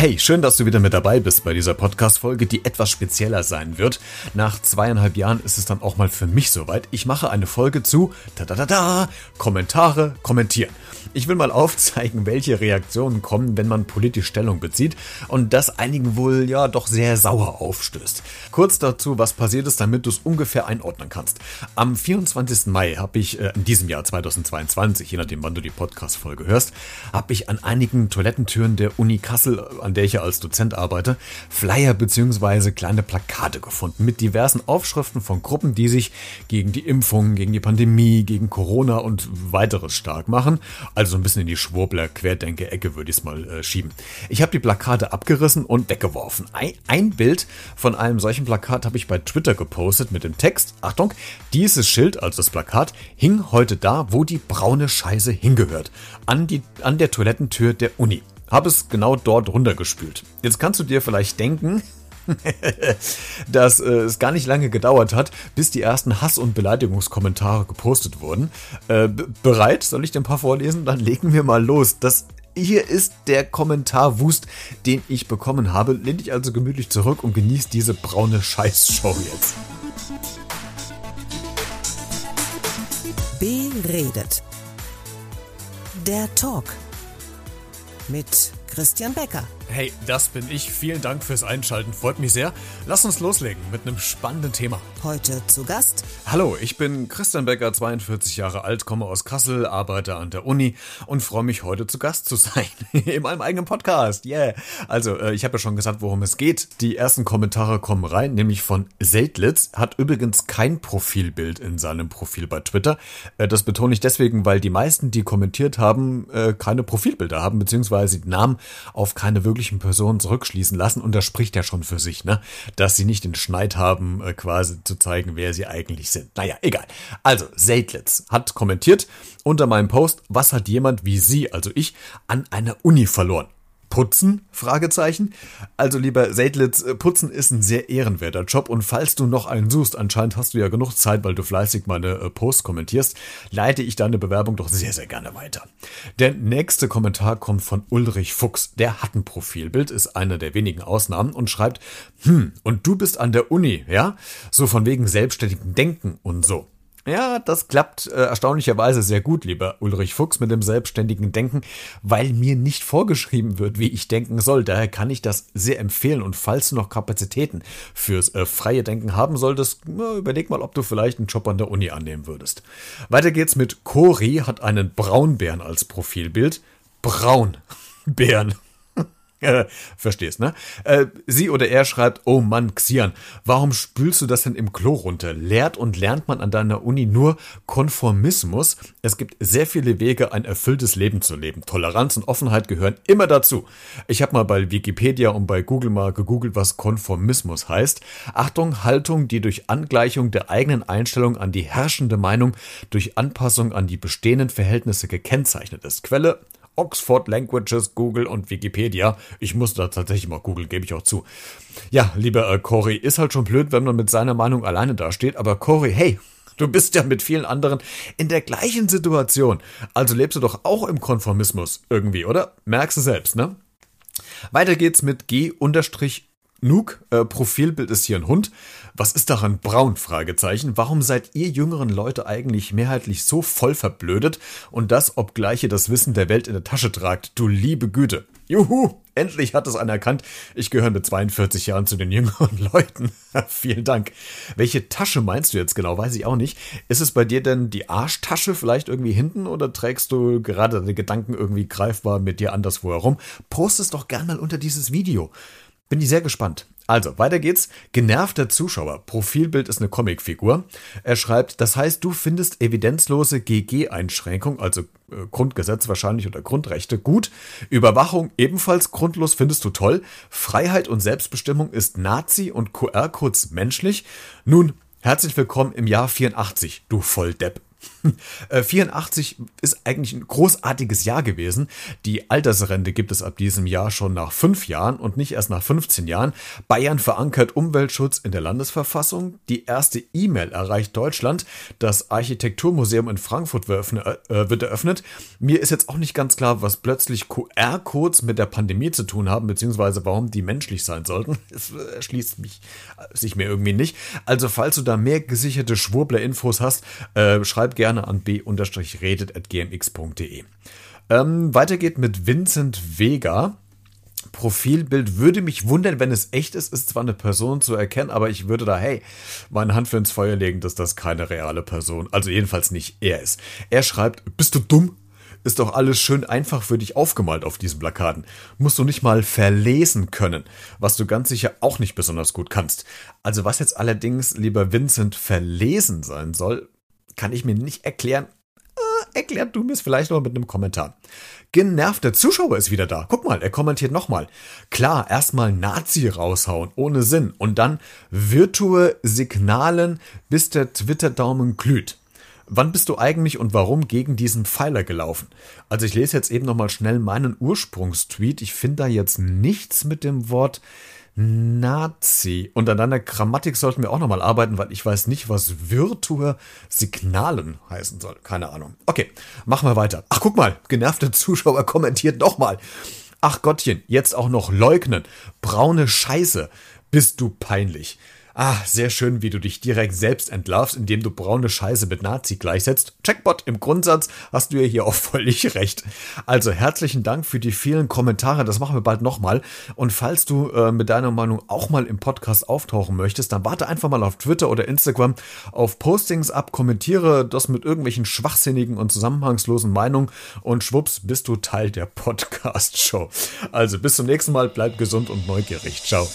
Hey, schön, dass du wieder mit dabei bist bei dieser Podcast-Folge, die etwas spezieller sein wird. Nach zweieinhalb Jahren ist es dann auch mal für mich soweit. Ich mache eine Folge zu da da da da Kommentare kommentieren. Ich will mal aufzeigen, welche Reaktionen kommen, wenn man politisch Stellung bezieht und das einigen wohl ja doch sehr sauer aufstößt. Kurz dazu, was passiert ist, damit du es ungefähr einordnen kannst. Am 24. Mai habe ich äh, in diesem Jahr 2022, je nachdem wann du die Podcast-Folge hörst, habe ich an einigen Toilettentüren der Uni Kassel, an der ich ja als Dozent arbeite, Flyer bzw. kleine Plakate gefunden mit diversen Aufschriften von Gruppen, die sich gegen die Impfung, gegen die Pandemie, gegen Corona und weiteres stark machen. Also ein bisschen in die Schwurbler-Querdenke-Ecke würde ich es mal äh, schieben. Ich habe die Plakate abgerissen und weggeworfen. Ein, ein Bild von einem solchen Plakat habe ich bei Twitter gepostet mit dem Text, Achtung, dieses Schild, also das Plakat, hing heute da, wo die braune Scheiße hingehört. An, die, an der Toilettentür der Uni. Habe es genau dort runtergespült. Jetzt kannst du dir vielleicht denken, dass äh, es gar nicht lange gedauert hat, bis die ersten Hass- und Beleidigungskommentare gepostet wurden. Äh, bereit? Soll ich dir ein paar vorlesen? Dann legen wir mal los. Das hier ist der Kommentarwust, den ich bekommen habe. Lehn dich also gemütlich zurück und genieß diese braune Scheißshow jetzt. Beredet. Der Talk mit Christian Becker. Hey, das bin ich. Vielen Dank fürs Einschalten. Freut mich sehr. Lass uns loslegen mit einem spannenden Thema. Heute zu Gast. Hallo, ich bin Christian Becker, 42 Jahre alt, komme aus Kassel, arbeite an der Uni und freue mich heute zu Gast zu sein in meinem eigenen Podcast. Yeah. Also, äh, ich habe ja schon gesagt, worum es geht. Die ersten Kommentare kommen rein, nämlich von Seldlitz. Hat übrigens kein Profilbild in seinem Profil bei Twitter. Äh, das betone ich deswegen, weil die meisten, die kommentiert haben, äh, keine Profilbilder haben, beziehungsweise die Namen auf keine wirklich möglichen Personen zurückschließen lassen und das spricht ja schon für sich, ne? Dass sie nicht den Schneid haben, äh, quasi zu zeigen, wer sie eigentlich sind. Naja, egal. Also, Seidlitz hat kommentiert unter meinem Post, was hat jemand wie Sie, also ich, an einer Uni verloren? Putzen? Fragezeichen. Also lieber Seidlitz, äh, Putzen ist ein sehr ehrenwerter Job und falls du noch einen suchst, anscheinend hast du ja genug Zeit, weil du fleißig meine äh, Posts kommentierst, leite ich deine Bewerbung doch sehr, sehr gerne weiter. Der nächste Kommentar kommt von Ulrich Fuchs. Der hat ein Profilbild, ist einer der wenigen Ausnahmen und schreibt, hm, und du bist an der Uni, ja? So von wegen selbstständigen Denken und so. Ja, das klappt äh, erstaunlicherweise sehr gut, lieber Ulrich Fuchs, mit dem selbstständigen Denken, weil mir nicht vorgeschrieben wird, wie ich denken soll. Daher kann ich das sehr empfehlen. Und falls du noch Kapazitäten fürs äh, freie Denken haben solltest, na, überleg mal, ob du vielleicht einen Job an der Uni annehmen würdest. Weiter geht's mit Cori, hat einen Braunbären als Profilbild. Braunbären. Äh, verstehst, ne? Äh, sie oder er schreibt, oh Mann, Xian, warum spülst du das denn im Klo runter? Lehrt und lernt man an deiner Uni nur Konformismus? Es gibt sehr viele Wege, ein erfülltes Leben zu leben. Toleranz und Offenheit gehören immer dazu. Ich habe mal bei Wikipedia und bei Google mal gegoogelt, was Konformismus heißt. Achtung, Haltung, die durch Angleichung der eigenen Einstellung an die herrschende Meinung durch Anpassung an die bestehenden Verhältnisse gekennzeichnet ist. Quelle Oxford Languages, Google und Wikipedia. Ich muss da tatsächlich mal Google, gebe ich auch zu. Ja, lieber äh, Cory, ist halt schon blöd, wenn man mit seiner Meinung alleine dasteht, aber Cory, hey, Du bist ja mit vielen anderen in der gleichen Situation. Also lebst du doch auch im Konformismus irgendwie, oder? Merkst du selbst, ne? Weiter geht's mit G Nuke, äh, Profilbild ist hier ein Hund. Was ist daran braun? Fragezeichen. Warum seid ihr jüngeren Leute eigentlich mehrheitlich so voll verblödet und das, obgleich ihr das Wissen der Welt in der Tasche tragt? Du liebe Güte. Juhu! Endlich hat es einer erkannt. Ich gehöre mit 42 Jahren zu den jüngeren Leuten. Vielen Dank. Welche Tasche meinst du jetzt genau? Weiß ich auch nicht. Ist es bei dir denn die Arschtasche vielleicht irgendwie hinten oder trägst du gerade deine Gedanken irgendwie greifbar mit dir anderswo herum? Post es doch gern mal unter dieses Video. Bin ich sehr gespannt. Also, weiter geht's. Genervter Zuschauer. Profilbild ist eine Comicfigur. Er schreibt, das heißt, du findest evidenzlose GG-Einschränkung, also äh, Grundgesetz wahrscheinlich oder Grundrechte, gut. Überwachung ebenfalls grundlos findest du toll. Freiheit und Selbstbestimmung ist Nazi und QR-Codes menschlich. Nun, herzlich willkommen im Jahr 84, du Volldepp. 84 ist eigentlich ein großartiges Jahr gewesen. Die Altersrente gibt es ab diesem Jahr schon nach fünf Jahren und nicht erst nach 15 Jahren. Bayern verankert Umweltschutz in der Landesverfassung. Die erste E-Mail erreicht Deutschland. Das Architekturmuseum in Frankfurt äh, wird eröffnet. Mir ist jetzt auch nicht ganz klar, was plötzlich QR-Codes mit der Pandemie zu tun haben, beziehungsweise warum die menschlich sein sollten. Es erschließt mich, sich mir irgendwie nicht. Also falls du da mehr gesicherte Schwurbler-Infos hast, äh, schreib gerne an b-redet.gmx.de. Ähm, weiter geht mit Vincent Vega. Profilbild würde mich wundern, wenn es echt ist. Ist zwar eine Person zu erkennen, aber ich würde da, hey, meine Hand für ins Feuer legen, dass das keine reale Person, also jedenfalls nicht er ist. Er schreibt, bist du dumm? Ist doch alles schön einfach für dich aufgemalt auf diesen Plakaten. Musst du nicht mal verlesen können, was du ganz sicher auch nicht besonders gut kannst. Also was jetzt allerdings, lieber Vincent, verlesen sein soll, kann ich mir nicht erklären. Äh, erklärt du mir es vielleicht noch mit einem Kommentar. Genervter Zuschauer ist wieder da. Guck mal, er kommentiert nochmal. Klar, erstmal Nazi raushauen, ohne Sinn. Und dann Virtue signalen, bis der Twitter-Daumen glüht. Wann bist du eigentlich und warum gegen diesen Pfeiler gelaufen? Also ich lese jetzt eben nochmal schnell meinen Ursprungstweet. Ich finde da jetzt nichts mit dem Wort Nazi. Und an deiner Grammatik sollten wir auch nochmal arbeiten, weil ich weiß nicht, was Virtuer Signalen heißen soll. Keine Ahnung. Okay, machen wir weiter. Ach, guck mal, genervter Zuschauer kommentiert nochmal. Ach Gottchen, jetzt auch noch leugnen. Braune Scheiße. Bist du peinlich. Ah, sehr schön, wie du dich direkt selbst entlarvst, indem du braune Scheiße mit Nazi gleichsetzt. Checkbot, im Grundsatz hast du ja hier auch völlig recht. Also herzlichen Dank für die vielen Kommentare, das machen wir bald nochmal. Und falls du äh, mit deiner Meinung auch mal im Podcast auftauchen möchtest, dann warte einfach mal auf Twitter oder Instagram auf Postings ab, kommentiere das mit irgendwelchen schwachsinnigen und zusammenhangslosen Meinungen und schwupps bist du Teil der Podcast-Show. Also bis zum nächsten Mal, bleib gesund und neugierig. Ciao.